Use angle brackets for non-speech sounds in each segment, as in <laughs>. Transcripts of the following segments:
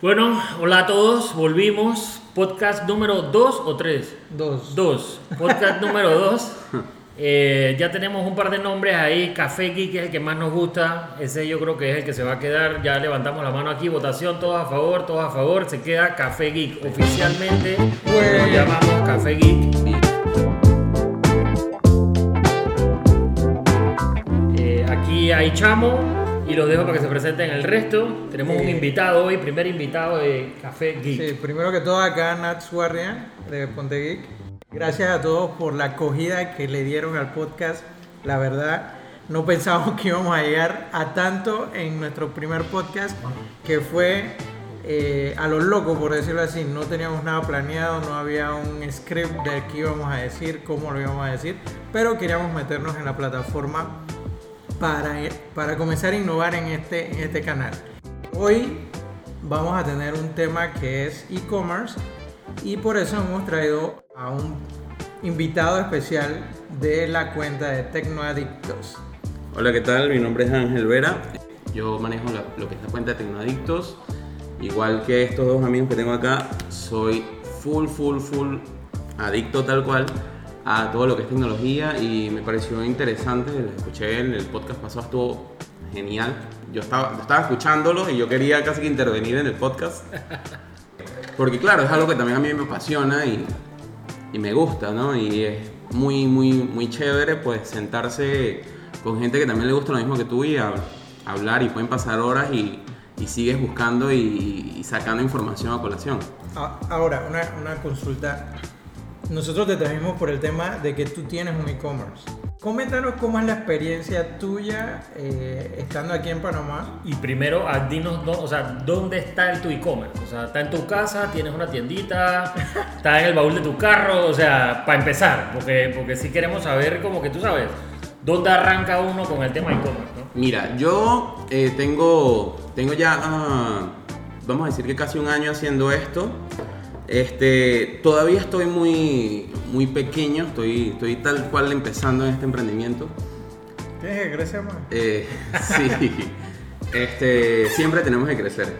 Bueno, hola a todos, volvimos. Podcast número 2 o 3? Dos. 2. Podcast <laughs> número 2. Eh, ya tenemos un par de nombres ahí. Café Geek es el que más nos gusta. Ese yo creo que es el que se va a quedar. Ya levantamos la mano aquí. Votación, todos a favor, todos a favor. Se queda Café Geek. Oficialmente lo Pues- llamamos Café Geek. Eh, aquí hay Chamo y los dejo para que se presenten el resto. Tenemos un Eh. invitado hoy, primer invitado de Café Geek. Sí, primero que todo acá Nats Guardian de Ponte Geek. Gracias a todos por la acogida que le dieron al podcast. La verdad, no pensábamos que íbamos a llegar a tanto en nuestro primer podcast, que fue eh, a lo loco, por decirlo así. No teníamos nada planeado, no había un script de qué íbamos a decir, cómo lo íbamos a decir, pero queríamos meternos en la plataforma para, para comenzar a innovar en este, en este canal. Hoy vamos a tener un tema que es e-commerce y por eso hemos traído a un invitado especial de la cuenta de Tecnoadictos. Hola, ¿qué tal? Mi nombre es Ángel Vera. Yo manejo la- lo que es la cuenta de Tecnoadictos. Igual que estos dos amigos que tengo acá, soy full, full, full adicto tal cual a todo lo que es tecnología y me pareció interesante. Lo escuché en el podcast pasado, estuvo genial. Yo estaba, estaba escuchándolo y yo quería casi que intervenir en el podcast. Porque claro, es algo que también a mí me apasiona y, y me gusta, ¿no? Y es muy, muy, muy chévere pues sentarse con gente que también le gusta lo mismo que tú y hab- hablar y pueden pasar horas y, y sigues buscando y, y sacando información a colación. A- Ahora, una, una consulta. Nosotros te trajimos por el tema de que tú tienes un e-commerce. Coméntanos cómo es la experiencia tuya eh, estando aquí en Panamá. Y primero, ah, dinos, o sea, ¿dónde está el tu e-commerce? O sea, ¿está en tu casa? ¿Tienes una tiendita? ¿Está en el baúl de tu carro? O sea, para empezar, porque, porque sí queremos saber, como que tú sabes, ¿dónde arranca uno con el tema e-commerce? ¿no? Mira, yo eh, tengo, tengo ya, ah, vamos a decir que casi un año haciendo esto. Este, todavía estoy muy, muy pequeño, estoy, estoy tal cual empezando en este emprendimiento. ¿Tienes que crecer más? Eh, <laughs> sí, este, siempre tenemos que crecer.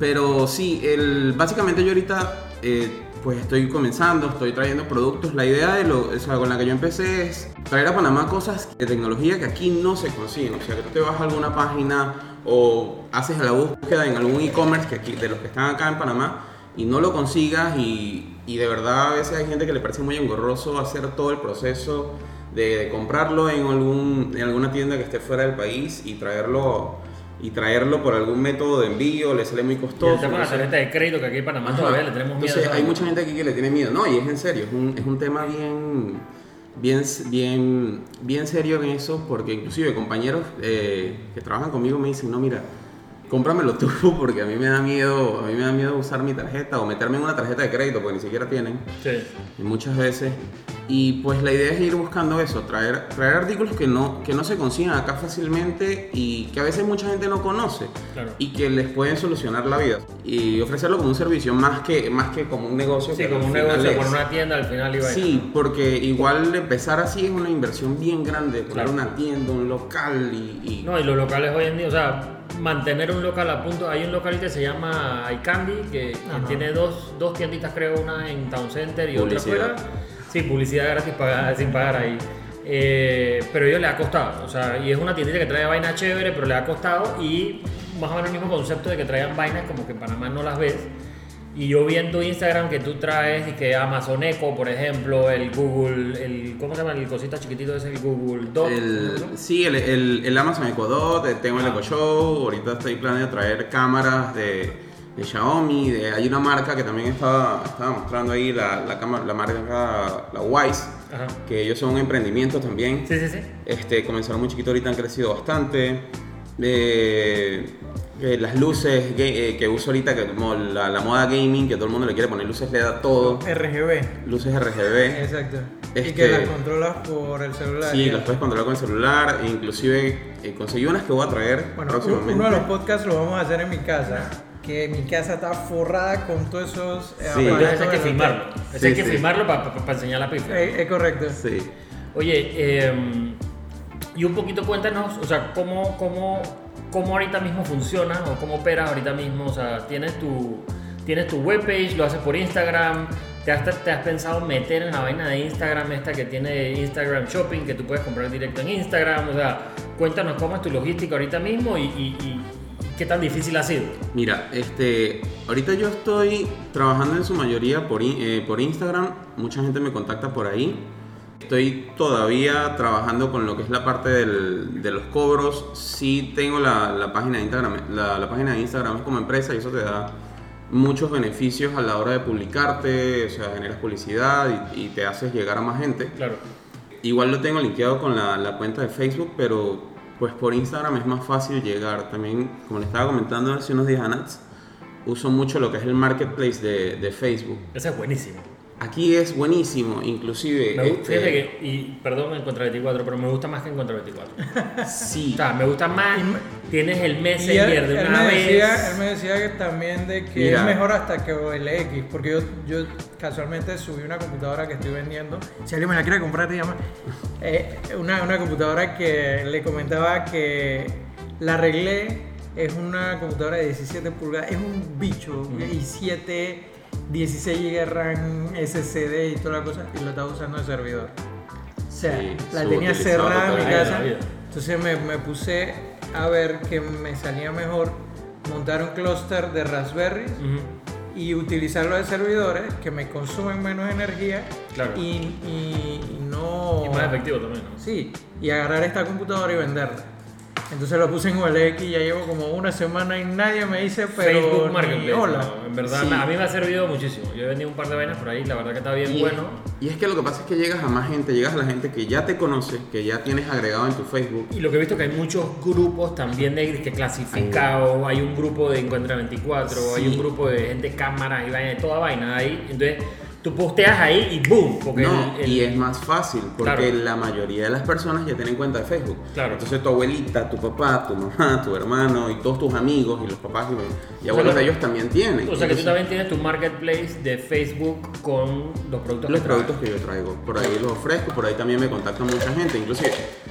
Pero sí, el, básicamente yo ahorita eh, pues estoy comenzando, estoy trayendo productos. La idea de lo, o sea, con la que yo empecé es traer a Panamá cosas de tecnología que aquí no se consiguen. O sea, que tú te vas a alguna página o haces la búsqueda en algún e-commerce que aquí, de los que están acá en Panamá y no lo consigas y, y de verdad a veces hay gente que le parece muy engorroso hacer todo el proceso de, de comprarlo en, algún, en alguna tienda que esté fuera del país y traerlo y traerlo por algún método de envío, le sale muy Y costoso. el tema de la tarjeta de crédito, que aquí en Panamá Ajá. todavía le tenemos miedo. Entonces, hay mucha gente aquí que le tiene miedo. No, y es en serio, es un, es un tema bien, bien, bien, bien serio en eso, porque inclusive compañeros eh, que trabajan conmigo me dicen, no, mira, cómpramelo tú, <laughs> porque a mí me da miedo, a mí me da miedo usar mi tarjeta o meterme en una tarjeta de crédito, porque ni siquiera tienen, Sí. y muchas veces. Y pues la idea es ir buscando eso, traer, traer artículos que no, que no se consiguen acá fácilmente y que a veces mucha gente no conoce Claro. y que les pueden solucionar la vida y ofrecerlo como un servicio más que, más que como un negocio. Sí, que como un negocio, es. por una tienda al final iba Sí, porque igual empezar así es una inversión bien grande, poner Claro. una tienda, un local y... y- No, y los locales hoy en día, o sea, mantener un local a punto. Hay un local que se llama iCandy, que, que tiene dos, dos tienditas, creo, una en Town Center y Publicidad. otra fuera. Sí, publicidad gratis paga- sin pagar ahí. Eh, pero a ellos le ha costado, o sea, y es una tiendita que trae vainas chévere, pero le ha costado y más o menos el mismo concepto de que traigan vainas como que en Panamá no las ves. Y yo vi en tu Instagram que tú traes y que Amazon Echo, por ejemplo, el Google, el, ¿cómo se llama? El cosita chiquitito ese, el Google Dot. el, ¿no? sí, el, el, el Amazon Echo Dot, eh, tengo el. Echo Show, ahorita estoy planeando traer cámaras de, de Xiaomi, de, hay una marca que también estaba, estaba mostrando ahí, la, la, la marca, la Wise, Ajá. que ellos son un emprendimiento también. Sí, sí, sí. Este, comenzaron muy chiquito, ahorita han crecido bastante. Eh, eh, las luces eh, que uso ahorita, que como la, la moda gaming, que todo el mundo le quiere poner luces LED a todo, RGB. luces RGB. Exacto. Y Este- que las controlas por el celular. Sí, las puedes controlar con el celular. e inclusive eh, conseguí unas que voy a traer Bueno, próximamente. uno de los podcasts lo vamos a hacer en mi casa. Que mi casa está forrada con todos esos eh, Sí. Entonces aparatos hay que filmarlo. Sí, hay que sí. filmarlo para enseñar la pifia. Eh, Es correcto. Sí. Oye, eh, y un poquito cuéntanos, o sea, cómo, cómo cómo ahorita mismo funciona o cómo operas ahorita mismo. O sea, tienes tu, tienes tu webpage, lo haces por Instagram. ¿Te has, te has pensado meter en la vaina de Instagram esta que tiene Instagram Shopping, que tú puedes comprar directo en Instagram? O sea, cuéntanos cómo es tu logística ahorita mismo y, y- y qué tan difícil ha sido. Mira, este, ahorita yo estoy trabajando en su mayoría por, eh, por Instagram, mucha gente me contacta por ahí. Estoy todavía trabajando con lo que es la parte del- de los cobros. Sí tengo la, la página de Instagram, la, la página de Instagram es como empresa y eso te da muchos beneficios a la hora de publicarte, o sea, generas publicidad y, y te haces llegar a más gente. Claro. Igual lo tengo linkeado con la, la cuenta de Facebook, pero pues por Instagram es más fácil llegar. También, como le estaba comentando hace unos días a Nats, uso mucho lo que es el marketplace de, de Facebook. Ese es buenísimo. Aquí es buenísimo, inclusive... Me gusta, este, que, y perdón en contra 24, pero me gusta más que en contra 24. Sí, <laughs> O sea, me gusta más. Tienes el Y él, Messenger de él una me vez. decía, él me decía que también de que Mira. es mejor hasta que OLX, porque yo, yo casualmente subí una computadora que estoy vendiendo. Si alguien me la quiere comprar, dígame. Eh, una, una computadora que le comentaba que la arreglé. Es una computadora de 17 pulgadas, es un bicho. Y 7, 16 GB RAM, SSD y toda la cosa, y lo estaba usando de servidor. O sea, Sí, la tenía cerrada en mi casa. Entonces me, me puse a ver que me salía mejor montar un clúster de Raspberry y utilizarlo de servidores que me consumen menos energía Claro. y, y- y no... Y más efectivo también, ¿no? Sí, y agarrar esta computadora y venderla. Entonces lo puse en OLX y ya llevo como una semana y nadie me dice, pero Facebook Marketplace. hola. no, en verdad, Sí. a mí me ha servido muchísimo. Yo he vendido un par de vainas por ahí, la verdad que está bien y, bueno. y es que lo que pasa es que llegas a más gente, llegas a la gente que ya te conoce, que ya tienes agregado en tu Facebook. Y lo que he visto que hay muchos grupos también de que clasificados, hay un grupo de Encuentra 24, hay Sí. un grupo de gente cámaras y vaina, de toda vaina ahí. Entonces, tú posteas ahí y boom, porque No, el- el- y es más fácil porque Claro. la mayoría de las personas ya tienen cuenta de Facebook. Claro. Entonces tu abuelita, tu papá, tu mamá, tu hermano y todos tus amigos y los papás y, y O sea, abuelos lo- de ellos también tienen. O sea que tú también tienes tu marketplace de Facebook con los productos los que productos que yo traigo, por ahí los ofrezco, por ahí también me contacta mucha gente, inclusive,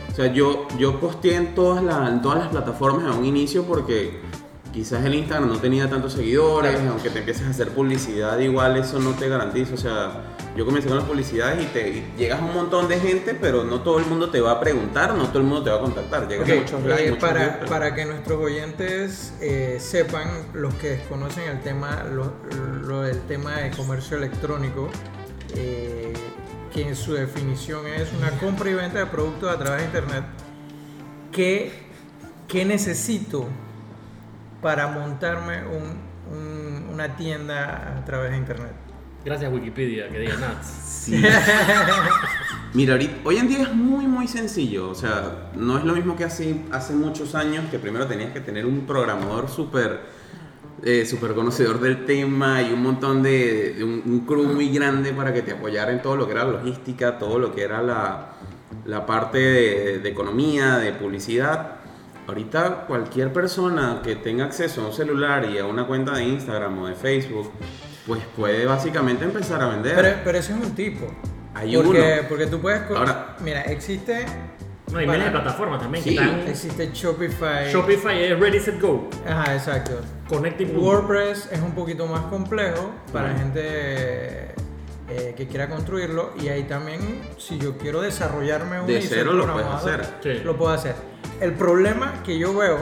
o sea, yo, yo posteé en todas, las, en todas las plataformas a un inicio porque quizás el Instagram no tenía tantos seguidores, Claro. aunque te empieces a hacer publicidad, igual eso no te garantiza, o sea, yo comencé con las publicidades y te y llegas a un montón de gente, pero no todo el mundo te va a preguntar, no todo el mundo te va a contactar, llegas Ok, a muchos likes, eh, para, para que nuestros oyentes eh, sepan, los que desconocen el tema, lo, lo del tema de comercio electrónico, eh, que en su definición es una compra y venta de productos a través de internet, ¿qué, qué necesito para montarme un- un- una tienda a través de internet? Gracias Wikipedia, que diga nada. Sí. <laughs> Mira, ahorita, hoy en día es muy, muy sencillo. O sea, no es lo mismo que hace, hace muchos años que primero tenías que tener un programador súper eh, súper conocedor del tema y un montón de, de un, un crew muy grande para que te apoyara en todo lo que era logística, todo lo que era la, la parte de, de economía, de publicidad. Ahorita cualquier persona que tenga acceso a un celular y a una cuenta de Instagram o de Facebook, pues puede básicamente empezar a vender. Pero, pero ese es un tipo. Hay porque, uno. porque tú puedes... Ahora- Mira, existe... No, hay miles de plataformas también Sí. que están. Existe Shopify. Shopify es Ready Set Go. Ajá, exacto. Connecting. WordPress es un poquito más complejo para gente eh, que quiera construirlo y ahí también si yo quiero desarrollarme un De cero lo puedes hacer. Sí. lo puedo hacer. El problema que yo veo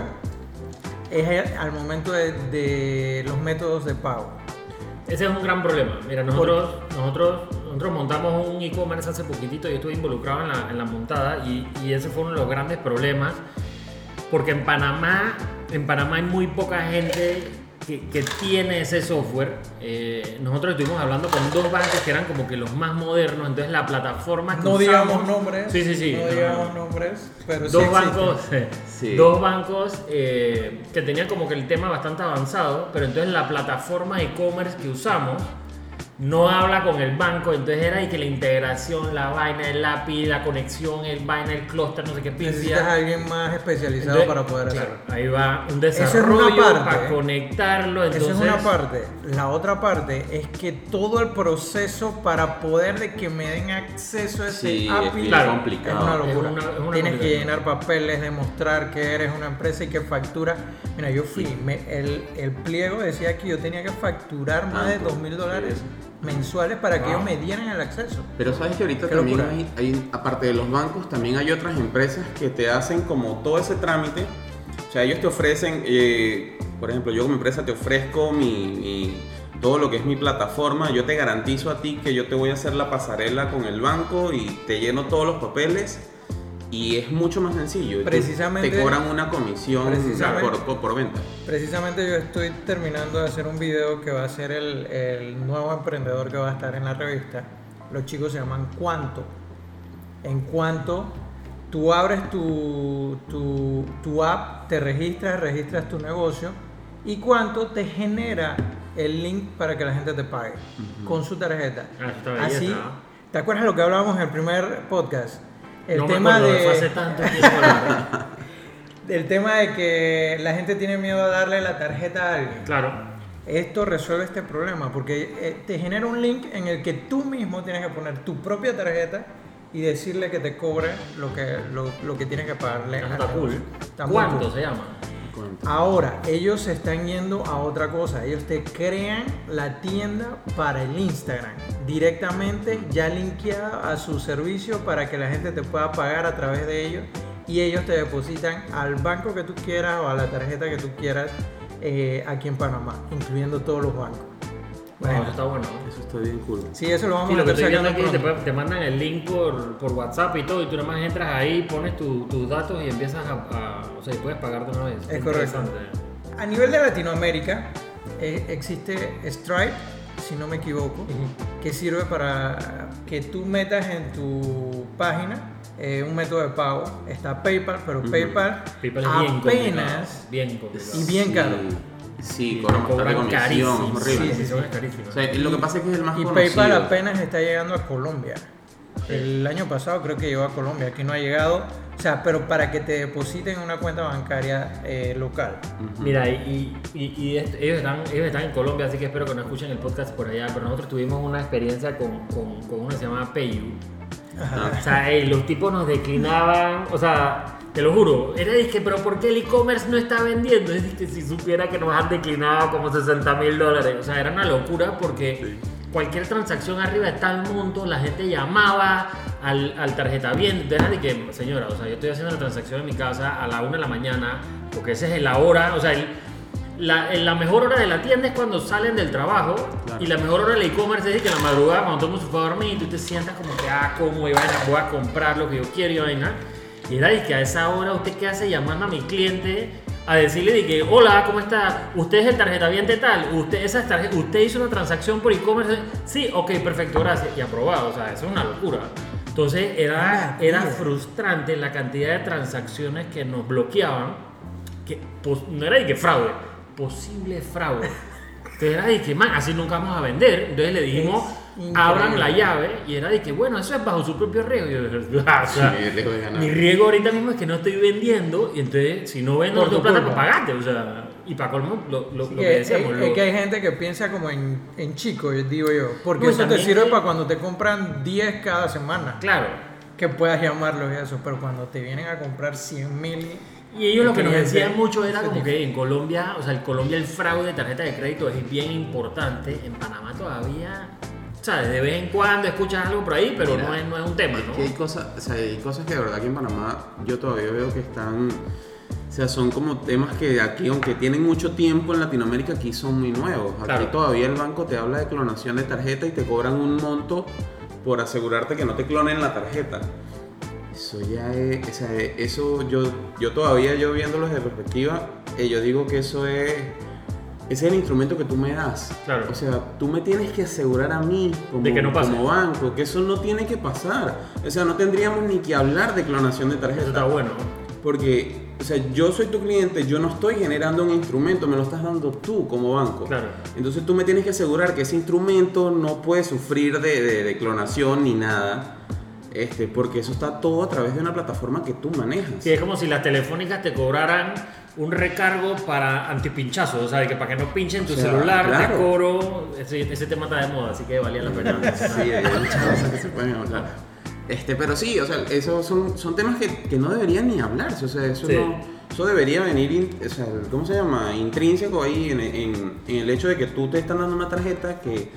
es el- al momento de, de los métodos de pago. Ese es un gran problema. Mira, nosotros, nosotros, nosotros montamos un e-commerce hace poquitito y estuve involucrado en la, en la montada y, y ese fue uno de los grandes problemas porque en Panamá, en Panamá hay muy poca gente que, que tiene ese software. Eh, nosotros estuvimos hablando con dos bancos que eran como que los más modernos, entonces la plataforma que No usamos- digamos nombres. Sí, sí, sí. No no, digamos no. nombres, pero sí dos existen. bancos, <laughs> Sí. dos bancos eh, que tenían como que el tema bastante avanzado, pero entonces la plataforma de e-commerce que usamos no habla con el banco, entonces era y que la integración, la vaina, el API, la conexión, el vaina, el clúster, no sé qué Necesitas a alguien más especializado Entonces, para poder claro, hacerlo. Ahí va un es una desarrollo parte, para ¿eh? conectarlo. Entonces, Esa es una parte. La otra parte es que todo el proceso para poder de que me den acceso a ese Sí, es API bien Claro. complicado. es una locura. Es una- es una Tienes que llenar papeles, demostrar que eres una empresa y que factura. Mira, yo fui, me- el, el pliego decía que yo tenía que facturar más Ah, de dos mil dólares mensuales para que ellos me dieran el acceso. Pero sabes que ahorita también hay- aparte de los bancos, también hay otras empresas que te hacen como todo ese trámite. O sea, ellos te ofrecen, eh, por ejemplo, yo como empresa te ofrezco mi, mi- todo lo que es mi plataforma. Yo te garantizo a ti que yo te voy a hacer la pasarela con el banco y te lleno todos los papeles. Y es mucho más sencillo. Precisamente- Te cobran una comisión Precisamente- por, por- por venta. Precisamente yo estoy terminando de hacer un video que va a ser el, el nuevo emprendedor que va a estar en la revista. Los chicos se llaman Cuanto. En Cuanto, tú abres tu, tu, tu app, te registras, registras tu negocio y Cuanto te genera el link para que la gente te pague con su tarjeta. Ah, Así. ¿te acuerdas lo que hablábamos en el primer podcast? El no me tema acuerdo, de... hace tanto. <laughs> El tema de que la gente tiene miedo a darle la tarjeta a alguien. claro. Esto resuelve este problema porque eh, te genera un link en el que tú mismo tienes que poner tu propia tarjeta y decirle que te cobre lo que, lo, lo que tienes que pagarle. Está cool. ¿Cuánto se llama? Ahora, ellos se están yendo a otra cosa. Ellos te crean la tienda para el Instagram, directamente ya linkeada a su servicio para que la gente te pueda pagar a través de ellos y ellos te depositan al banco que tú quieras o a la tarjeta que tú quieras eh, aquí en Panamá, incluyendo todos los bancos. Bueno, eso está bueno. Eso está bien cool. sí, eso lo vamos Sí, a lo estoy viendo sacando aquí te, te mandan el link por, por WhatsApp y todo, y tú nada más entras ahí, pones tu- tus datos y empiezas a, a- O sea, y puedes pagar de una vez. Es correcto. A nivel de Latinoamérica eh, existe Stripe, si no me equivoco, que sirve para que tú metas en tu página eh, un método de pago. Está PayPal, pero Ujú. PayPal, PayPal es bien complicado. apenas Bien complicado. y bien caro. Sí, sí Y cobran comisión, horrible. Sí, sí, son carísimos. O sea, lo que pasa es que es el más Y conocido. PayPal apenas está llegando a Colombia. El año pasado creo que llegó a Colombia, aquí no ha llegado. O sea, pero para que te depositen en una cuenta bancaria eh, local. Mira, y, y- y est- ellos, están, ellos están en Colombia, así que espero que no escuchen el podcast por allá, pero nosotros tuvimos una experiencia con, con, con uno que se llama PayU. O sea, los tipos nos declinaban, o sea, te lo juro, era dije, pero ¿por qué el e-commerce no está vendiendo? Es que si supiera que nos han declinado como 60 mil dólares, o sea, era una locura porque cualquier transacción arriba de tal monto, la gente llamaba al, al tarjeta bien, deja de que, señora, o sea, yo estoy haciendo la transacción en mi casa a la 1 de la mañana, porque esa es la hora, o sea, el- la, la mejor hora de la tienda es cuando salen del trabajo Claro. y la mejor hora del e-commerce es que en la madrugada cuando todo el mundo se fue a dormir y tú te sientas como que, ah, como y vaina, voy a comprar lo que yo quiero y vaina. Y era que a esa hora usted qué hace llamando a mi cliente a decirle de que, hola, ¿cómo está? ¿Usted es el tarjetaviente tal? ¿Usted, esa tarjeta, ¿Usted hizo una transacción por e-commerce? Sí, ok, perfecto, gracias. Y aprobado, o sea, eso es una locura. Entonces era, Ah, era frustrante la cantidad de transacciones que nos bloqueaban que pos- no era de que fraude, posible fraude. <laughs> Entonces era de que, man, así nunca vamos a vender. Entonces le dijimos, Es increíble. abran la llave. Y era de que, bueno, eso es bajo su propio riesgo. Y yo "Ah, <laughs> o sea, Sí, riesgo de ganar. mi riesgo ahorita mismo es que no estoy vendiendo. Y entonces, si no vendo, no tengo plata para pagarte. O sea, y para colmo, lo, lo, Sí, lo que decíamos. es- lo- es que hay gente que piensa como en, en chico, digo yo. Porque No, eso te sirve que- para cuando te compran 10 cada semana. Claro. Que puedas llamarlos y eso. Pero cuando te vienen a comprar 100 mil. Y ellos lo que nos decían mucho era como que en Colombia, o sea, en Colombia el fraude de tarjeta de crédito es bien importante. En Panamá todavía, de vez en cuando escuchas algo por ahí, pero Mira, no, es, no es un tema, ¿no? que hay cosas, o sea, hay cosas que de verdad aquí en Panamá yo todavía veo que están, o sea, son como temas que aquí, aunque tienen mucho tiempo en Latinoamérica, aquí son muy nuevos. Aquí Claro. todavía el banco te habla de clonación de tarjeta y te cobran un monto por asegurarte que no te clonen la tarjeta. Eso ya es, o sea, eso yo, yo todavía, yo viéndolo desde perspectiva, eh, yo digo que eso es, ese es el instrumento que tú me das. Claro. O sea, tú me tienes que asegurar a mí como, De que no como banco que eso no tiene que pasar. O sea, no tendríamos ni que hablar de clonación de Eso está bueno. Porque o sea, yo soy tu cliente, yo no estoy generando un instrumento, me lo estás dando tú como banco. Claro. Entonces tú me tienes que asegurar que ese instrumento no puede sufrir de, de- de clonación ni nada, este, porque eso está todo a través de una plataforma que tú manejas. Sí, es como si las telefónicas te cobraran un recargo para antipinchazos, o sea, que para que no pinchen tu O sea, celular, claro. te cobro. Ese, ese tema está de moda, así que valía la pena. <laughs> Sí, hay muchas cosas que se pueden hablar. Este, pero sí, o sea, esos son, son temas que, que no deberían ni hablarse. O sea, eso, Sí. no, eso debería venir, in- o sea, ¿cómo se llama? Intrínseco ahí en, en- en el hecho de que tú te están dando una tarjeta que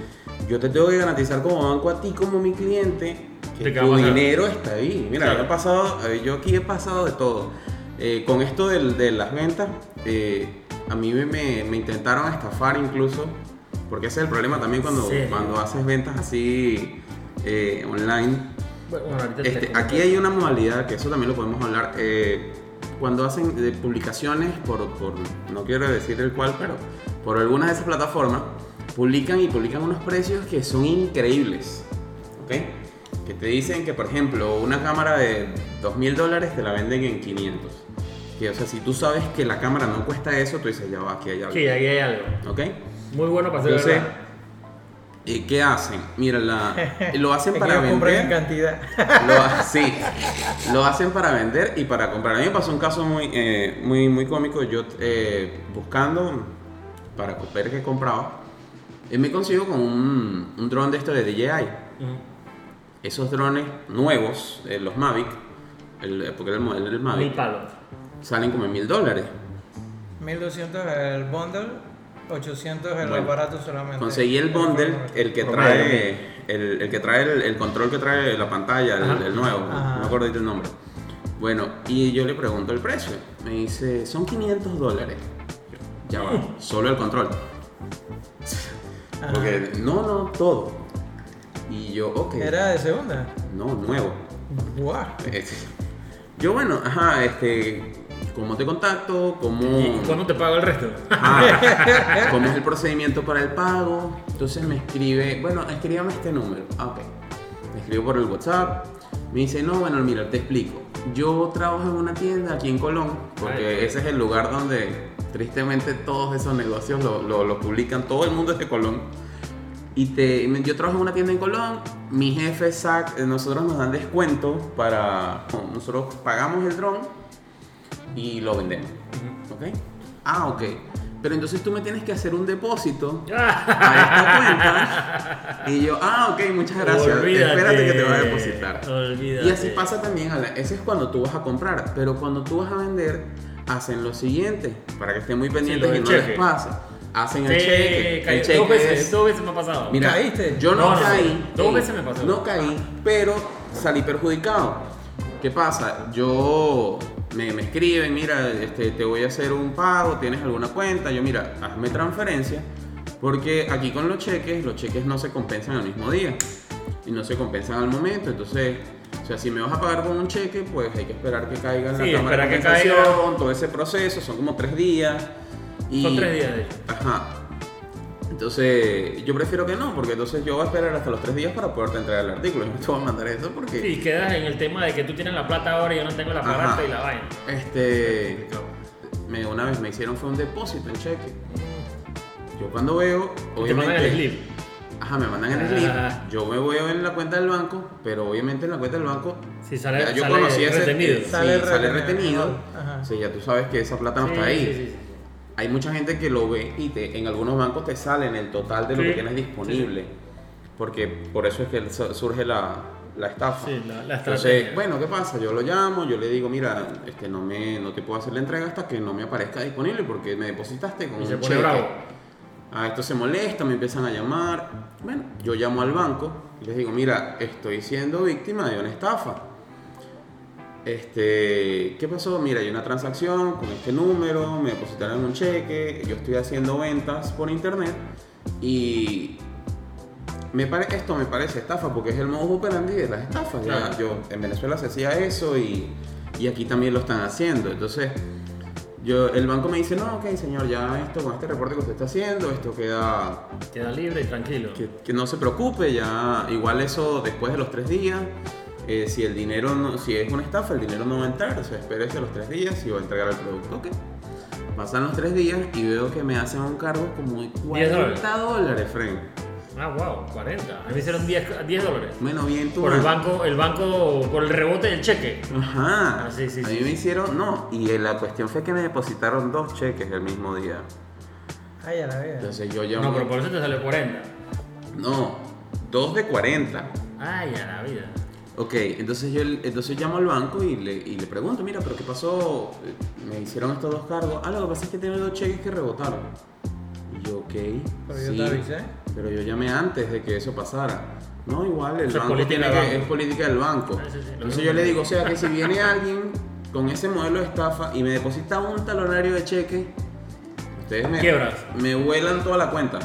yo te tengo que garantizar como banco a ti, como mi cliente, que tu dinero está ahí. Mira, Claro. yo he pasado, eh, yo aquí he pasado de todo. Eh, con esto de las ventas, eh, a mí me, intentaron estafar incluso, porque ese es el problema también cuando, cuando haces ventas así eh, online. Bueno, Este, aquí hay una modalidad que eso también lo podemos hablar. eh, cuando hacen eh, publicaciones por, por- no quiero decir el cual, pero por algunas de esas plataformas, publican y publican unos precios que son increíbles. ¿Ok? Que te dicen que, por ejemplo, una cámara de 2 mil dólares te la venden en 500. Que, o sea, si tú sabes que la cámara no cuesta eso, tú dices, ya va, aquí hay algo. Sí, ahí hay algo. ¿Ok? Muy bueno para ser Entonces, verdad. ¿Y ¿qué hacen? Mira, la, <laughs> lo hacen para compran en vender. cantidad. <laughs> Lo, sí, lo hacen para vender y para comprar. A mí me pasó un caso muy, eh, muy, muy cómico. Yo eh, buscando para ver qué compraba, eh, me consigo con un, un dron de esto de DJI. Ujú. Esos drones nuevos, eh, los Mavic, el- porque era el modelo del Mil Mavic, palos. salen como en mil dólares. 1200 el bundle, 800 el Bueno, aparato solamente. Conseguí el bundle, el que trae, el, el que trae el, el control que trae la pantalla, el, nuevo, Ajá. no me acuerdo el nombre. Bueno, y yo le pregunto el precio. Me dice, son 500 dólares. Ya va, <laughs> solo el control. Ajá. Porque, no, no, todo. Y yo, ok. Era de segunda. No, nuevo. Buah. Este, Yo, bueno, ajá, este, ¿cómo te contacto? ¿Cómo, ¿Y cuándo te pago el resto? Ajá. <laughs> ¿Cómo es el procedimiento para el pago? Entonces me escribe, bueno, escríbame este número. Ah, ok. Me escribo por el WhatsApp. Me dice, no, bueno, mira, te explico. Yo trabajo en una tienda aquí en Colón, porque Ay. ese es el lugar donde tristemente todos esos negocios lo, lo- lo publican, todo el mundo es de Colón. Y te, yo trabajo en una tienda en Colón, mi jefe Zach, eh, nosotros nos dan descuento para, no, nosotros pagamos el dron y lo vendemos. ¿Ok? Ah, ok. Pero entonces tú me tienes que hacer un depósito <laughs> a esta cuenta. Y yo, ah, ok, muchas gracias. Olvídate. Espérate que te voy a depositar. Olvídate. Y así pasa también, a la- ese es cuando tú vas a comprar. Pero cuando tú vas a vender, hacen lo siguiente, para que estén muy pendientes y no les pase. Hacen Sí, el cheque. caí- El cheque dos veces, es- dos veces me ha pasado. Mira, ¿Caíste? yo no, No, no, caí. dos veces me pasó. No caí, pero salí perjudicado. ¿Qué pasa? Yo me, me escriben, mira, este, te voy a hacer un pago, tienes alguna cuenta, yo mira, hazme transferencia, porque aquí con los cheques, los cheques no se compensan al mismo día y no se compensan al momento, entonces, o sea, si me vas a pagar con un cheque, pues hay que esperar que caiga en Sí, la cámara de que caiga. compensación, todo ese proceso, son como tres días. Y, Son tres días, de hecho. Ajá. Entonces, yo prefiero que no, porque entonces yo voy a esperar hasta los tres días para poderte entregar el artículo. <laughs> Yo no te voy a mandar eso porque. Sí, quedas en el tema de que tú tienes la plata ahora y yo no tengo la plata Ajá. y la vaina. Este. Me, una vez me hicieron fue un depósito en cheque. Yo cuando veo. Y te mandan el slip. Ajá, me mandan el slip. Ah. Yo me voy a ver en la cuenta del banco, pero obviamente en la cuenta del banco. Sí, sale, ya yo sale conocí ese. retenido. sí, Sale sale, retenido. retenido. Ajá. O sea, ya tú sabes que esa plata no Sí, está ahí. sí, sí, sí. Hay mucha gente que lo ve y te- en algunos bancos te sale en el total de lo Sí, que tienes disponible. Porque por eso es que su- surge la, la estafa. Sí, la- la Entonces, bueno, ¿qué pasa? Yo lo llamo, yo le digo, mira, este, no, me, no te puedo hacer la entrega hasta que no me aparezca disponible porque me depositaste con Y un se pone cheque. bravo. Ah, esto se molesta, me empiezan a llamar. Bueno, yo llamo al banco y les digo, mira, estoy siendo víctima de una estafa. Este, ¿qué pasó? Mira, hay una transacción con este número, me depositaron un cheque, yo estoy haciendo ventas por internet y me pare- esto me parece estafa porque es el modus operandi de las estafas. Ya, Claro. yo en Venezuela se hacía eso y, y aquí también lo están haciendo. Entonces, yo, el banco me dice, no, ok, señor, ya esto con este reporte que usted está haciendo, esto queda Queda libre y tranquilo. que, que no se preocupe, ya igual eso después de los tres días eh, si el dinero no, si es una estafa, el dinero no va a entrar, o sea, espérese los tres días y va a entregar el producto. Ok. Pasan los tres días y veo que me hacen un cargo como de 40 dólares. dólares, Fren. Ah, wow, 40. A mí me hicieron 10, 10 dólares. Bueno, bien tú. Por el banco, el banco, por el rebote del cheque. Ajá. Ah, sí, sí, a sí, mí me hicieron, no, y eh, la cuestión fue que me depositaron dos cheques el mismo día. Ay, a la vida. Entonces yo llamo. No, pero por eso te salió 40. No, dos de 40. Ay, a la vida. Ok, entonces yo entonces llamo al banco y le, y le pregunto, mira, pero ¿qué pasó? Me hicieron estos dos cargos. Ah, lo que pasa es que tengo dos cheques que rebotaron. Y yo, ok. Pero yo sí, te avisé. Pero yo llamé antes de que eso pasara. No, igual, el banco política tiene que, banco. es política del banco. Sí, sí, Entonces yo le digo, o sea, que si viene alguien con ese modelo de estafa y me deposita un talonario de cheque, ustedes me, Quiebras. me vuelan toda la cuenta.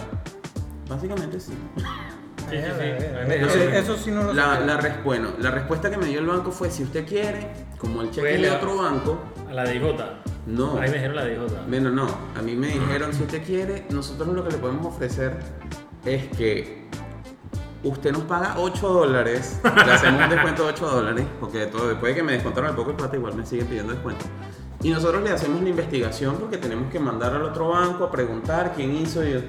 Básicamente sí. Sí, sí, sí. Eso, sí no lo La, sabía. la, res- bueno, la respuesta que me dio el banco fue, si usted quiere, como el cheque de otro banco, A la DJ. no. Ahí me dijeron la DJ. Bueno, no, a mí me dijeron, si usted quiere, nosotros lo que le podemos ofrecer es que usted nos paga 8 dólares, le hacemos un descuento de 8 dólares, porque de todo, después de que me descontaron el poco de plata, igual me siguen pidiendo descuento. Y nosotros le hacemos la investigación porque tenemos que mandar al otro banco a preguntar quién hizo y yo, y yo,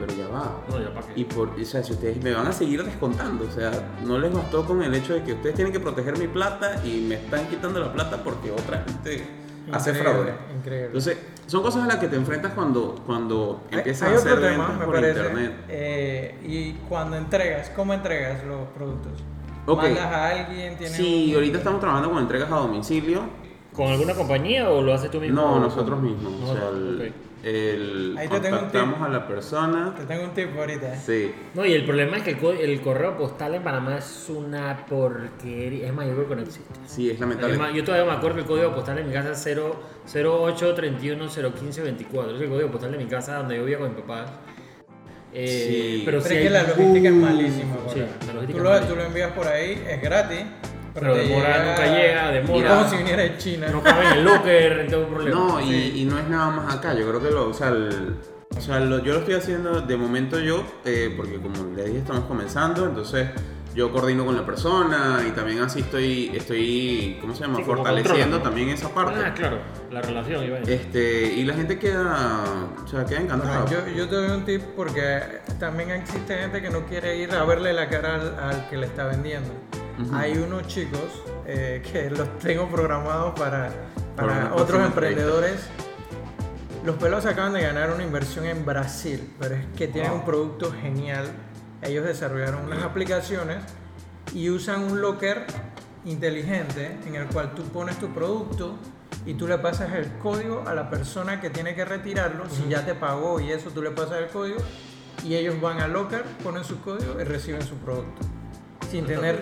pero ya va. No, ya para qué. Y por, o sea, si ustedes me van a seguir descontando, o sea, no les bastó con el hecho de que ustedes tienen que proteger mi plata y me están quitando la plata porque otra gente hace Increíble, fraude. Increíble. Entonces, son cosas a las que te enfrentas cuando, cuando Hay- empiezas hay a hacer tema, ventas por parece. internet. eh, y cuando entregas, ¿cómo entregas los productos? Ok. ¿Mandas a alguien? ¿Tienes Sí, un- ahorita estamos trabajando con entregas a domicilio. ¿Con alguna compañía o lo haces tú mismo? No, nosotros mismos. O sea, Nosotros, el, ok. El- Ahí te tengo un contactamos tip. a la persona. Te tengo un tip ahorita. ¿eh? Sí. No, y el problema es que el, co- el correo postal en Panamá es una porquería. Es creo que no existe. Sí, es lamentable. Yo todavía me acuerdo que el código postal de mi casa es 0, 0831 015 24. Es el código postal de mi casa donde yo vivía con mis papás. Eh, Sí. Pero, Pero sí es que la logística es mu- malísima. Sí, la logística tú, es lo, tú malísima. lo envías por ahí, es gratis. Pero te demora, nunca llega, demora. Como si viniera de China. No cabe en el locker, tengo un problema. No, y, Sí. y no es nada más acá. Yo creo que lo, o sea, el- o sea, lo- yo lo estoy haciendo de momento yo, eh, porque como le dije, estamos comenzando, entonces yo coordino con la persona y también así estoy, estoy ¿cómo se llama? Sí, Fortaleciendo también esa parte. Ah, claro, la relación, Iván. Este, y la gente queda, o sea, queda encantada. Bueno, yo, yo te doy un tip porque también existe gente que no quiere ir a verle la cara al, al que le está vendiendo. Ujú. Hay unos chicos eh, que <laughs> los tengo programados para, otros emprendedores. Los pelos acaban de ganar una inversión en Brasil, pero es que tienen un producto genial. Ellos desarrollaron unas aplicaciones y usan un locker inteligente en el cual tú pones tu producto y tú le pasas el código a la persona que tiene que retirarlo. Si ya te pagó y eso, tú le pasas el código y ellos van al locker, ponen su código y reciben su producto. Sin tener,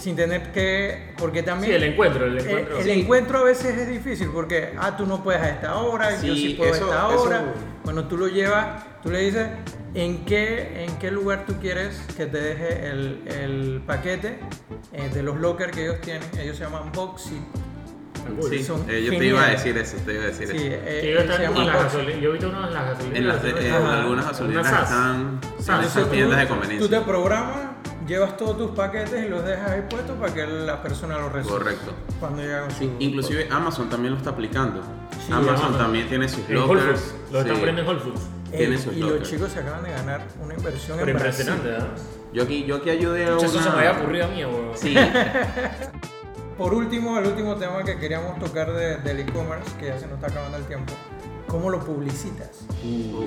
sin tener que... Porque también... Sí, el encuentro, el El, encuentro. el sí. encuentro a veces es difícil porque, ah, tú no puedes a esta hora, yo Sí, sí puedo eso- a esta eso- hora. Bueno, tú lo llevas, tú le dices en qué, en qué lugar tú quieres que te deje el, el paquete eh, de los lockers que ellos tienen. Ellos se llaman Boxy. Sí, eh, yo te iba a decir eso, te iba a decir Sí, eso. eh, llama en las. Yo he visto unos en las gasolineras. En, las de- en algunas gasolineras Una SAS. están en esas tiendas de conveniencia. tú te programas, llevas todos tus paquetes y los dejas ahí puestos para que la persona los reciba. Correcto. Cuando llega con Sí, inclusive Amazon también lo está aplicando. Sí, Amazon, Amazon. también tiene sus En Whole lockers. Foods. Lo están poniendo en Whole Foods. Tiene sus y los chicos se acaban de ganar una inversión Pero en Brasil. impresionante, ¿verdad? Yo aquí, yo aquí ayudé a Eso se me una... había ocurrido a mí, weón. Sí, <laughs> Por último, el último tema que queríamos tocar de- del e-commerce, que ya se nos está acabando el tiempo, ¿cómo lo publicitas?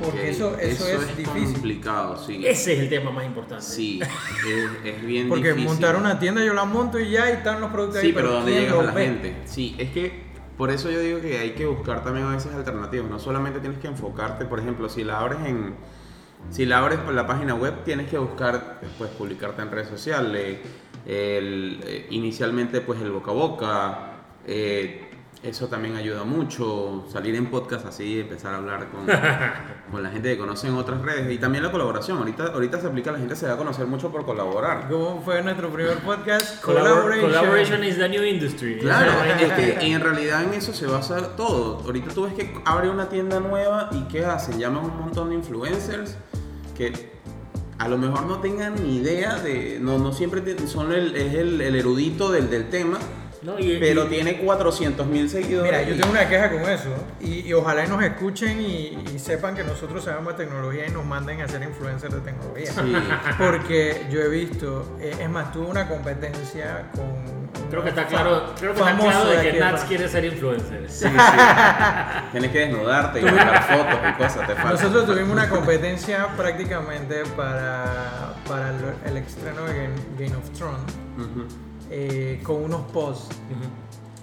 Porque ok, eso- eso es difícil. complicado, sí. Ese es el tema más importante. Sí, es, es bien Porque difícil. montar una tienda yo la monto y ya y están los productos Sí, ahí, pero ¿dónde ¿quién llegas a los la ve? gente? Sí, es que por eso yo digo que hay que buscar también a veces alternativas. No solamente tienes que enfocarte, por ejemplo, si la abres en. Si la abres por la página web, tienes que buscar, pues, publicarte en redes sociales. el- eh, inicialmente, pues, el boca a boca. eh, eso también ayuda mucho. Salir en podcast así, empezar a hablar con, <laughs> con la gente que conoce en otras redes. Y también la colaboración. Ahorita, ahorita se aplica, la gente se va a conocer mucho por colaborar. ¿Cómo fue nuestro primer podcast? Collabor- collaboration is the new industry. Claro, es que y en realidad en eso se basa todo. Ahorita tú ves que abre una tienda nueva y ¿qué hacen? Llaman un montón de influencers que a lo mejor no tengan ni idea de, no, no siempre son el, es el, el erudito del, del tema, No, y- pero y- tiene 400 mil seguidores. Mira, yo tengo una queja con eso y, y ojalá y nos escuchen y, y sepan que nosotros sabemos de tecnología y nos manden a ser influencers de tecnología. Sí. <laughs> Porque yo he visto, eh, es más, tuve una competencia con... Creo que está claro, creo que está famoso claro de que Nats quiere ser influencer. Sí, sí. Tienes que desnudarte y mandar fotos y cosas, te falta. Nosotros tuvimos una competencia prácticamente para, para el, el estreno de Game, Game of Thrones Ujú. Eh, con unos posts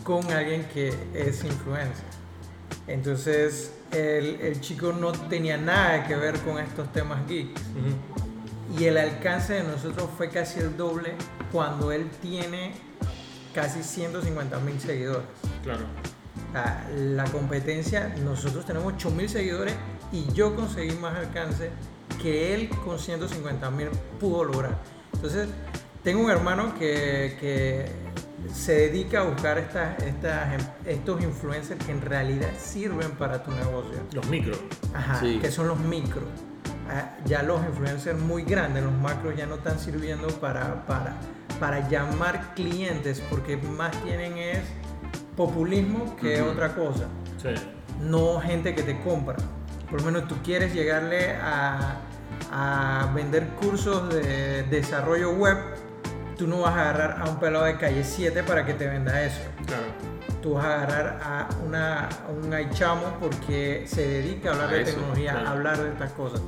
con alguien que es influencer. Entonces el, el chico no tenía nada que ver con estos temas geeks. Ujú. Y el alcance de nosotros fue casi el doble cuando él tiene casi 150 mil seguidores. Claro. La competencia, nosotros tenemos 8 mil seguidores y yo conseguí más alcance que él con 150 mil pudo lograr. Entonces, tengo un hermano que, que se dedica a buscar estas, estas, estos influencers que en realidad sirven para tu negocio. Los micros. Ajá, Sí. que son los micros. Ah, Ya los influencers muy grandes, los macros ya no están sirviendo para, para, para llamar clientes porque más tienen es populismo que Ujú. otra cosa, Sí. no gente que te compra. Por lo menos tú quieres llegarle a, a vender cursos de desarrollo web, tú no vas a agarrar a un pelado de calle 7 para que te venda eso Claro. tú vas a agarrar a, una, a un aichamo porque se dedica a hablar A de eso, tecnología, claro. a hablar de estas cosas.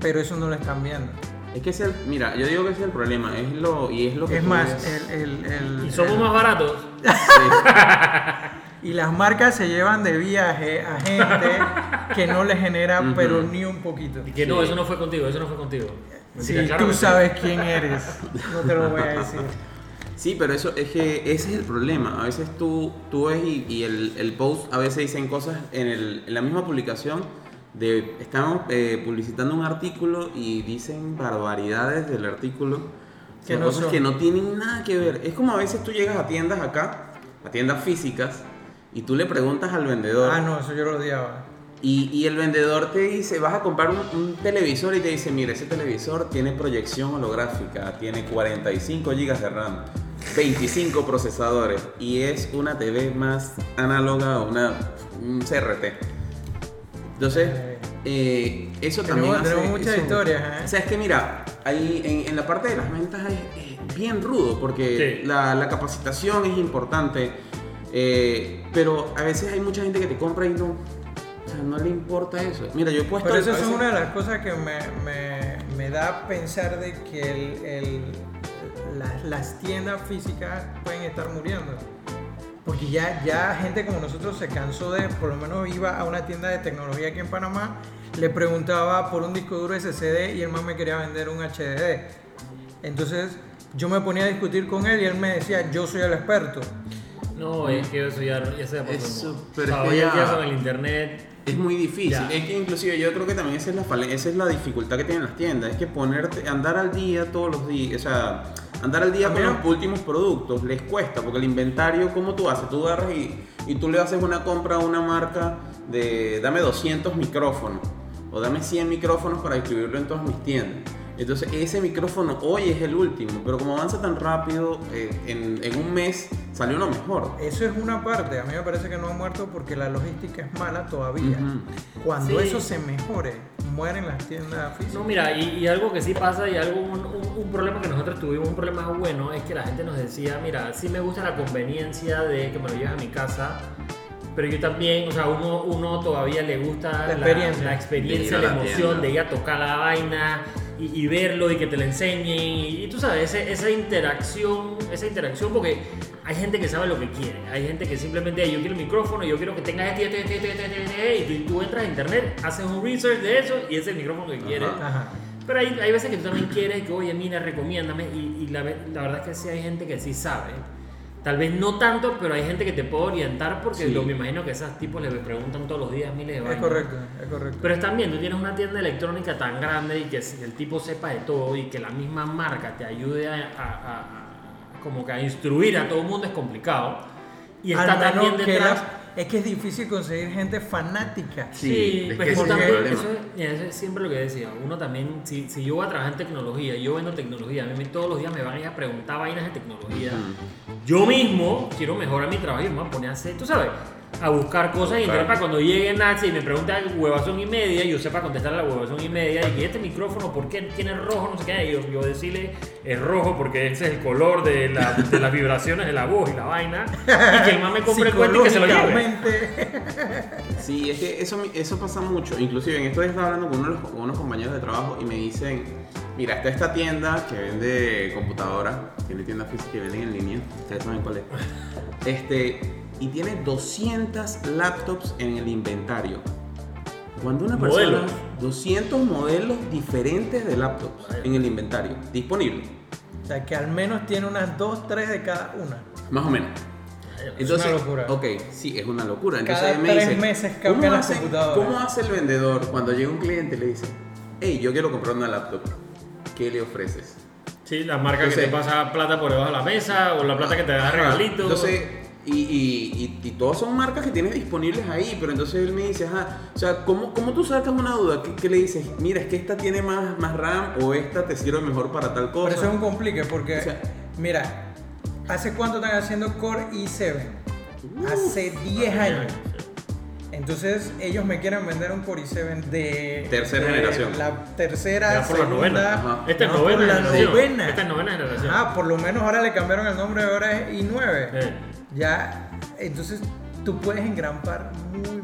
Pero eso no lo están viendo. Es que es el, mira, yo digo que ese es el problema, es lo, y es lo que Es más, el, el- el- Y somos el- más baratos. <laughs> y las marcas se llevan de viaje a gente que no le genera, pero ni un poquito. Y que no, eso no fue contigo, eso no fue contigo. Si Mentira, claro tú sí. sabes quién eres, no te lo voy a decir. Sí, pero eso es que ese es el problema. A veces tú, tú ves y, y el, el post a veces dicen cosas en, el- en la misma publicación de estamos eh, publicitando un artículo y dicen barbaridades del artículo. Que no cosas son. que no tienen nada que ver. Es como a veces tú llegas a tiendas acá, a tiendas físicas, y tú le preguntas al vendedor. Ah, no, eso yo lo odiaba. Y, y el vendedor te dice, vas a comprar un, un televisor y te dice, mire, ese televisor tiene proyección holográfica, tiene 45 GB de RAM, 25 procesadores y es una TV más análoga, una, un CRT. Entonces, eh, eso Tenemos- también hace... tenemos muchas eso- historias, ¿eh? O sea, es que mira, ahí en, en la parte de las ventas es, es bien rudo porque Sí. la, la capacitación es importante, eh, pero a veces hay mucha gente que te compra y no, o sea, no le importa eso. Mira, yo he puesto... Pero eso es una de las cosas que me, me- me da a pensar de que el- el- la- las tiendas físicas pueden estar muriendo. Porque ya, ya gente como nosotros se cansó de, por lo menos iba a una tienda de tecnología aquí en Panamá, le preguntaba por un disco duro SSD y el man me quería vender un HDD. Entonces yo me ponía a discutir con él y él me decía, yo soy el experto. No, es que eso ya, ya se. Eso, ¿no? pero O sea, es que hoy en ya- día con el internet. Es muy difícil. Ya. Es que inclusive yo creo que también esa es la esa es la dificultad que tienen las tiendas. Es que ponerte, andar al día todos los días, o sea, andar al día A con los últimos productos les cuesta, porque el inventario, ¿cómo tú haces? Tú agarras y, y tú le haces una compra a una marca de dame 200 micrófonos o dame 100 micrófonos para distribuirlo en todas mis tiendas. Entonces ese micrófono hoy es el último, pero como avanza tan rápido, eh, en, en un mes salió uno mejor. Eso es una parte, a mí me parece que no ha muerto porque la logística es mala todavía. Ujú. Cuando Sí. eso se mejore, mueren las tiendas físicas. No, mira, y, y algo que sí pasa y algo, un, un- un problema que nosotros tuvimos, un problema bueno, es que la gente nos decía, mira, sí me gusta la conveniencia de que me lo lleves a mi casa, pero yo también, o sea, uno, uno todavía le gusta La experiencia. la, experiencia, emoción tienda. de ir a tocar la vaina y, y verlo y que te lo enseñen. Y, y tú sabes, ese- esa interacción, esa interacción, porque hay gente que sabe lo que quiere. Hay gente que simplemente, yo quiero el micrófono, yo quiero que tenga este, este, este, este, este, este", y tú, tú entras a internet, haces un research de eso y es el micrófono que quieres. Ajá. Ajá. Pero hay, hay veces que tú también quieres que, oye, mira, recomiéndame. Y, y la, la verdad es que sí hay gente que sí sabe. Tal vez no tanto, pero hay gente que te puede orientar porque Sí. lo, me imagino que esos tipos le preguntan todos los días miles de Es vainas. correcto, es correcto. Pero es también, tú tienes una tienda electrónica tan grande y que el tipo sepa de todo y que la misma marca te ayude a, a- a- a- como que a instruir a todo el mundo es complicado. Y está también detrás. Es que es difícil conseguir gente fanática. Sí, es pues que eso, también, eso es, mira, eso es siempre lo que decía. Uno también, si, si yo voy a trabajar en tecnología, yo vendo tecnología, a mí me- todos los días me van a ir a preguntar vainas de tecnología. Yo mismo quiero mejorar mi trabajo y me voy a poner a hacer, tú sabes, a buscar cosas en internet para cuando llegue Nazi y me pregunte huevazón y media, yo sepa contestar a la huevazón y media y que este micrófono, ¿por qué tiene rojo? No sé qué. Y yo, yo decirle, es rojo porque ese es el color de, la- de las vibraciones de la voz y la vaina. Y que el man me compre el cuento y que se lo lleve. <laughs> Sí, es que eso, eso pasa mucho. Inclusive en estos días estaba hablando con, uno de los- con unos compañeros de trabajo y me dicen, mira, está esta tienda que vende computadoras, tiene tienda física que venden en línea, ustedes saben cuál es. Este, y tiene 200 laptops en el inventario. Cuando una persona... Modelos. 200 modelos diferentes de laptops en el inventario, disponibles, O sea, que al menos tiene unas dos, tres de cada una. más o menos. Es Entonces, una locura. ok, sí, es una locura. Entonces Cada me tres dice, meses ¿cómo cambian las hace, computadoras? ¿Cómo hace el vendedor cuando llega un cliente y le dice, hey, yo quiero comprar una laptop? ¿Qué le ofreces? Sí, la marca que te pasa plata por debajo de la mesa o la plata que te da regalito. Entonces, y, y, y, y todas son marcas que tienes disponibles ahí, pero entonces él me dice, ajá, o sea, ¿cómo, cómo tú sacas una duda? ¿Qué, qué le dices? Mira, es que esta tiene más, más RAM o esta te sirve mejor para tal cosa. Pero eso es un complique porque, O sea- mira, ¿hace cuánto están haciendo Core i7? Hace 10 años. Entonces ellos me quieren vender un Core i7 de Tercera de generación. La tercera, Ya por la segunda. novena. Ajá. Esta es no, novena por la novena. Esta es novena generación. Ah, por lo menos ahora le cambiaron el nombre, ahora es i9. Eh. Ya, entonces tú puedes engrampar muy, muy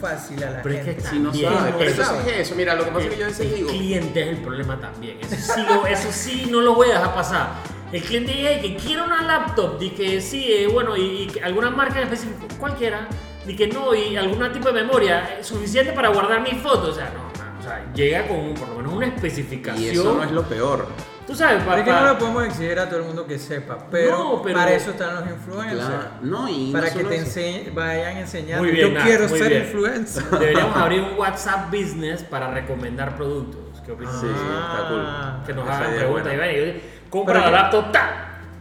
fácil a la Pero es que gente. Si no sabes, pero el- entonces es eso, mira, lo que pasa es que yo a veces el digo, cliente es el problema también. Eso sí, lo- eso sí no lo voy a dejar pasar. El cliente llega y que quiere una laptop, y que sí, eh, bueno, y, y alguna marca en específico, cualquiera, y que no, y algún tipo de memoria eh, suficiente para guardar mis fotos. O sea, no, no, o sea, llega con por lo menos una especificación. y eso no es lo peor. Tú sabes, Pero es que no le podemos exigir a todo el mundo que sepa, pero, No, pero- para eso están los influencers. Claro, no, y no para que te vayan enseñando. Muy bien, Yo quiero muy ser bien. influencer. Deberíamos <laughs> abrir un WhatsApp business para recomendar productos. ¿Qué opinas? Sí, está cool. Ah. Que nos Esa hagan preguntas y ven, y yo, compra la laptop.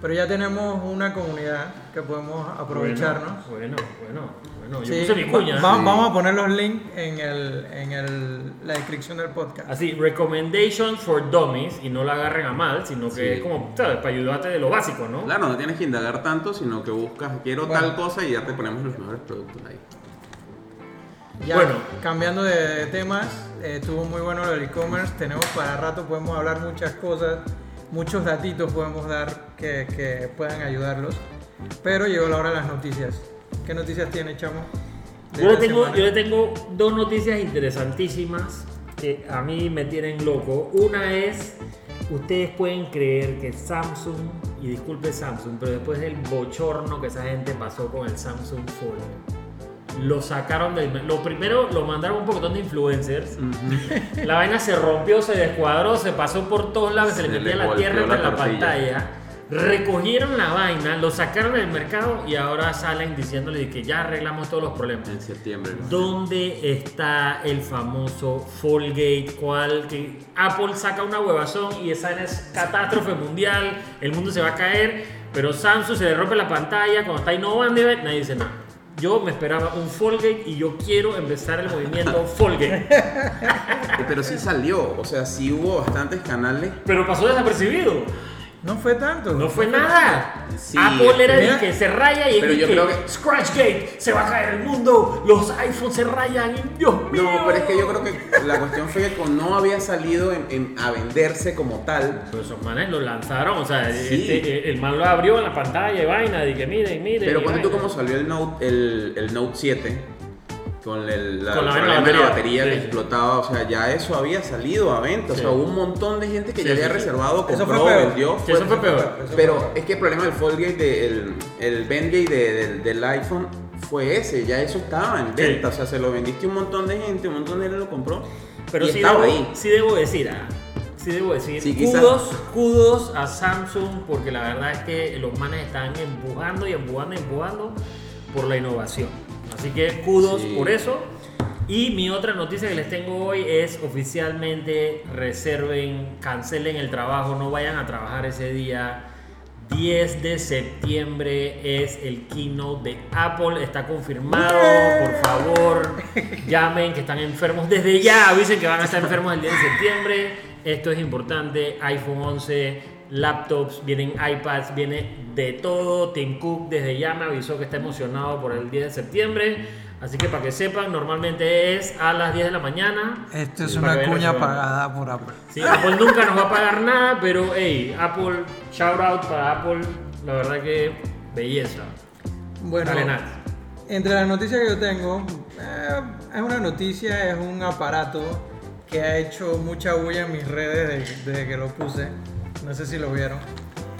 Pero ya tenemos una comunidad que podemos aprovecharnos. Bueno, bueno, bueno. Yo Sí, puse mi cuña. va- Sí. Vamos a poner los links en, el, en el, la descripción del podcast. Así, recommendations for dummies y no la agarren a mal, sino que Sí. es como, ¿sabes? Para ayudarte de lo básico, ¿no? Claro, no tienes que indagar tanto, sino que buscas, quiero Bueno. tal cosa y ya te ponemos los mejores productos ahí. Ya, Bueno. cambiando de temas, eh, estuvo muy bueno lo del e-commerce. Tenemos para rato, podemos hablar muchas cosas, muchos datitos podemos dar que, que puedan ayudarlos. Pero llegó la hora de las noticias. ¿Qué noticias tiene, chamo? Yo le, tengo, semana. yo le tengo dos noticias interesantísimas que a mí me tienen loco. Una es, ustedes pueden creer que Samsung, y disculpe Samsung, pero después del bochorno que esa gente pasó con el Samsung Fold, lo sacaron del... Lo primero lo mandaron un poquitón de influencers. La vaina se rompió, se descuadró, se pasó por todos lados, se, Se le metía la tierra la en la tortilla. pantalla. Recogieron la vaina, lo sacaron del mercado y ahora salen diciéndole que ya arreglamos todos los problemas. En septiembre. ¿no? ¿Dónde está el famoso Fallgate? ¿Cuál? Que Apple saca una huevazón y esa es catástrofe mundial, el mundo se va a caer, pero Samsung se le rompe la pantalla cuando está innovando nadie dice nada. Yo me esperaba un Fallgate y yo quiero empezar el movimiento Fallgate. Eh, <laughs> Pero sí salió, o sea, sí hubo bastantes canales. Pero pasó desapercibido. No fue tanto. No fue nada. Sí, Apple era el que se raya y pero el yo que creo que- Scratchgate, se va a caer el mundo, los iPhones se rayan, Dios mío. No, pero es que yo creo que la cuestión fue que no había salido en- en- a venderse como tal. Pero esos manes lo lanzaron, o sea, Sí. este, el man lo abrió en la pantalla y vaina, que miren, miren. Pero cuando tú como salió el Note, el, el Note 7, con el, la, Con la el vaina de problema de la batería. batería que Sí. explotaba, o sea, ya eso había salido a venta. O Sí. sea, hubo un montón de gente que Sí, ya sí, había sí. reservado, Eso compró, fue peor. vendió. Sí, eso fue peor. Eso fue Pero peor. es que el problema del Fallgate, de, el, el Bendgate de- del- del iPhone fue ese, ya eso estaba en Sí. venta. O sea, se lo vendiste a un montón de gente, un montón de gente lo compró. Pero y sí estaba debo, ahí. sí debo decir, ah, sí debo decir, Sí, kudos, kudos a Samsung, porque la verdad es que los manes están empujando y empujando y empujando por la innovación. Así que kudos Sí. por eso. Y mi otra noticia que les tengo hoy es oficialmente reserven, cancelen el trabajo, no vayan a trabajar ese día. 10 de septiembre es el keynote de Apple. Está confirmado. Por favor, llamen que están enfermos. Desde ya avisen que van a estar enfermos el 10 de septiembre. Esto es importante. iPhone 11, laptops, vienen iPads, viene de todo. Tim Cook desde ya me avisó que está emocionado por el 10 de septiembre. Así que para que sepan, normalmente es a las 10 de la mañana. Esto es una cuña pagada por Apple. Sí, Apple nunca nos va a pagar nada, pero hey, Apple, shout out para Apple, la verdad que belleza. Bueno, entre las noticias que yo tengo, eh, es una noticia, es un aparato que ha hecho mucha bulla en mis redes desde, desde que lo puse. No sé si lo vieron.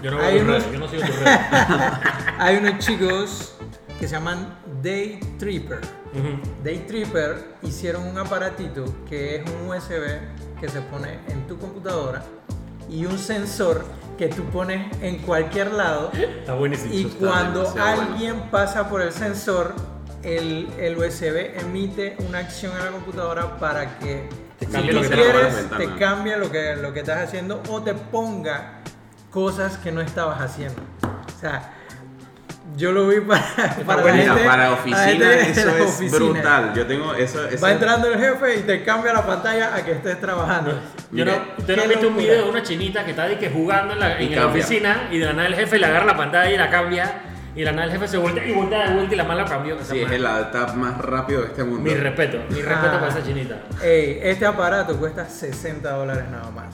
Yo no Hay veo tus unos- redes, yo no sigo tus redes. <laughs> Hay unos chicos que se llaman Day Tripper. Ujú. Day Tripper hicieron un aparatito que es un USB que se pone en tu computadora y un sensor que tú pones en cualquier lado Está buenísimo. y está cuando demasiado alguien pasa por el sensor el, el USB emite una acción en la computadora para que Te si cambie tú lo que quieres te cambie lo que, lo que estás haciendo o te ponga cosas que no estabas haciendo. O sea, yo lo vi para, para la Bueno, gente, para la oficina gente eso la es oficina. brutal. Yo tengo eso. eso Va entrando el jefe y te cambia la pantalla a que estés trabajando. Yo no, Mire, ¿Usted no visto un video de una chinita que está de que jugando en la, Y en la cambia. oficina y de la nada el jefe le agarra la pantalla y la cambia y la nada el jefe se voltea y voltea de vuelta y la mala cambió? Sí, es el alt-tab más rápido de este mundo. Mi respeto, mi respeto Ah. para esa chinita. Ey, este aparato cuesta 60 dólares nada más.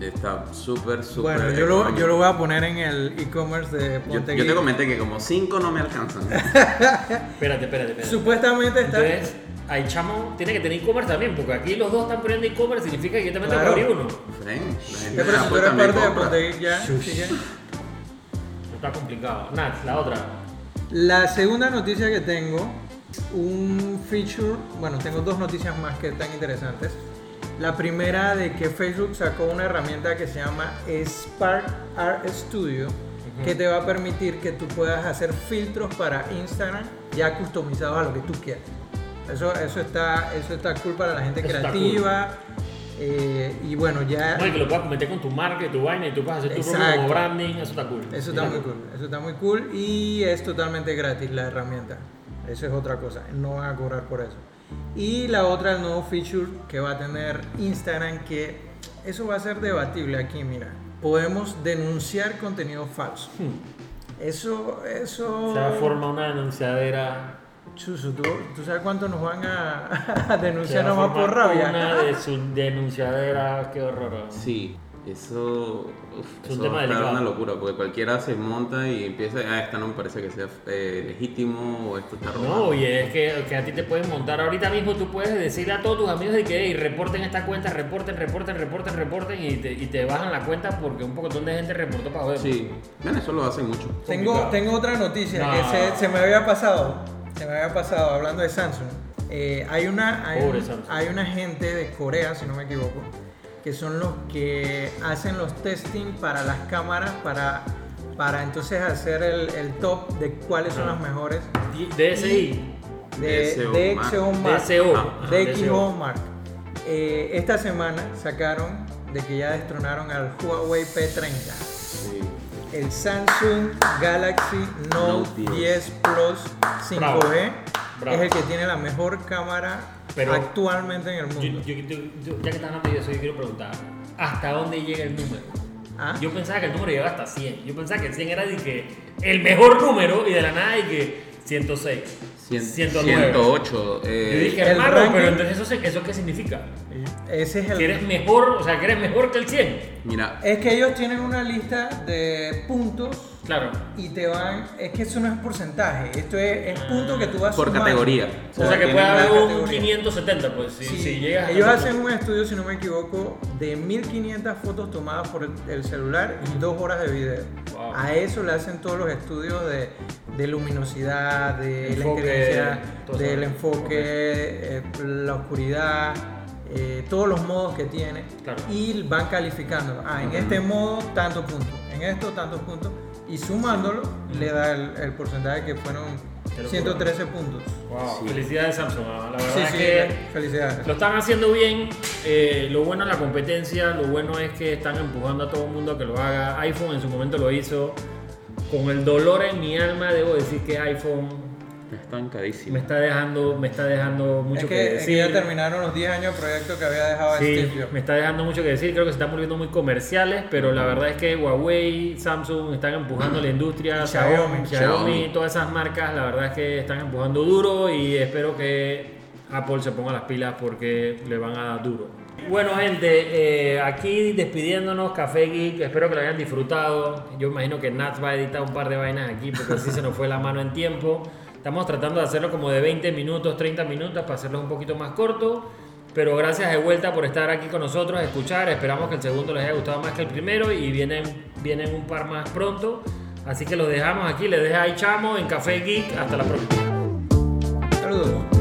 Está súper, súper. Bueno, yo lo, yo lo voy a poner en el e-commerce de Yo, Ponte yo te Geek. comenté que como 5 no me alcanzan. <laughs> Espérate, espérate, espérate. Supuestamente está. Entonces, ahí chamo tiene que tener e-commerce también, porque aquí los dos están poniendo e-commerce, significa que yo también tengo que abrir uno. Ven, la gente pero si tú eres parte de. Ponte ya. Está complicado. Nat, la otra. La segunda noticia que tengo, un feature, bueno, tengo dos noticias más que están interesantes. La primera de que Facebook sacó una herramienta que se llama Spark Art Studio, que te va a permitir que tú puedas hacer filtros para Instagram ya customizados a lo que tú quieras. Eso, eso, está, eso está cool para la gente Eso creativa. Eh, y bueno, ya... No, y que lo puedas meter con tu marca y tu vaina y tú puedes hacer tu propio como branding, eso está cool. Eso está muy cool, eso está muy cool y es totalmente gratis la herramienta. Eso es otra cosa, no van a cobrar por eso. Y la otra, el nuevo feature que va a tener Instagram, que eso va a ser debatible aquí, mira. Podemos denunciar contenido falso. Eso, eso... Se va a formar una denunciadera. Chuso, ¿tú, tú sabes cuánto nos van a, <laughs> a denunciar nomás por rabia? Una de su denunciadera, qué horror. Sí, eso, uf, Es un eso tema va a estar delicado. una locura porque cualquiera se monta y empieza, ah, esta no me parece que sea eh, legítimo o esto está robado. No, oye, es que, que a ti te pueden montar ahorita mismo, tú puedes decirle a todos tus amigos de que "Ey, reporten esta cuenta, reporten, reporten, reporten, reporten y te, y te bajan la cuenta porque un poco de gente reportó para joder. Sí, bueno, eso lo hacen mucho. Tengo, Complicado. tengo otra noticia No. que se, se me había pasado. Se me había pasado hablando de Samsung. Eh, hay, una, hay, Pobre un- Samsung. hay una gente de Corea, si no me equivoco, que son los que hacen los testing para las cámaras para, para entonces hacer el, el top de cuáles son Ah. las mejores D- DSI. de DxO DxO Mark. Ah, DxO DxO. Mark. Eh, esta semana sacaron de que ya destronaron al Huawei P30 Sí. El Samsung Galaxy Note Note 10 10 Plus 5G Bravo. Bravo. es el que tiene la mejor cámara Pero- actualmente en el mundo. yo- yo- yo- ya que estás hablando de eso, yo quiero preguntar, ¿hasta dónde llega el número? ¿Ah? Yo pensaba que el número llegaba hasta 100. Yo pensaba que el 100 era de que el mejor número y de la nada y que 106, Cien- 109. 108. Yo eh, dije, el hermano, ranking- pero entonces eso, se- ¿eso qué significa? Ese es el. Que eres mejor, o sea, que eres mejor que el 100. mira, Es que ellos tienen una lista de puntos Claro. y te van. Es que eso no es porcentaje, esto es, es punto que tú vas por sumando. categoría. O sea, que tienen puede haber un categoría. 570, pues, si, Sí, si llegas a ellos hacen un estudio, si no me equivoco, de 1500 fotos tomadas por el, el celular y dos horas de video. Wow. A eso le hacen todos los estudios de, de luminosidad, de la Enfoque, inteligencia, todo del enfoque, eh, la oscuridad, eh, todos los modos que tiene. Claro. Y van calificándolo. Ah, en este modo, tantos puntos. En esto, tantos puntos. Y sumándolo, le da el, el porcentaje que fueron Qué locura. 113 puntos. Wow, Sí. felicidades Samsung. ah, La verdad Sí, es sí, que felicidades. Lo están haciendo bien. eh, lo bueno es la competencia. Lo bueno es que están empujando a todo el mundo a que lo haga. iPhone en su momento lo hizo. con el dolor en mi alma, debo decir que iPhone Está estancadísimo. me está dejando, me está dejando mucho Es que, que, es que decir. ya terminaron los 10 años de proyecto que había dejado Sí, Steve Jobs. me está dejando mucho que decir. Creo que se están volviendo muy comerciales, pero la verdad es que Huawei, Samsung están empujando la industria, Xiaomi. Xiaomi, Xiaomi. todas esas marcas, la verdad es que están empujando duro y espero que Apple se ponga las pilas porque le van a dar duro. Bueno, gente, eh, aquí despidiéndonos, Café Geek, espero que lo hayan disfrutado. Yo imagino que Nats va a editar un par de vainas aquí porque así se nos fue la mano en tiempo. Estamos tratando de hacerlo como de 20 minutos, 30 minutos para hacerlo un poquito más corto. Pero gracias de vuelta por estar aquí con nosotros, escuchar. Esperamos que el segundo les haya gustado más que el primero y vienen, vienen un par más pronto. Así que los dejamos aquí, les deja ahí chamo en Café Geek. Hasta la próxima. Saludos.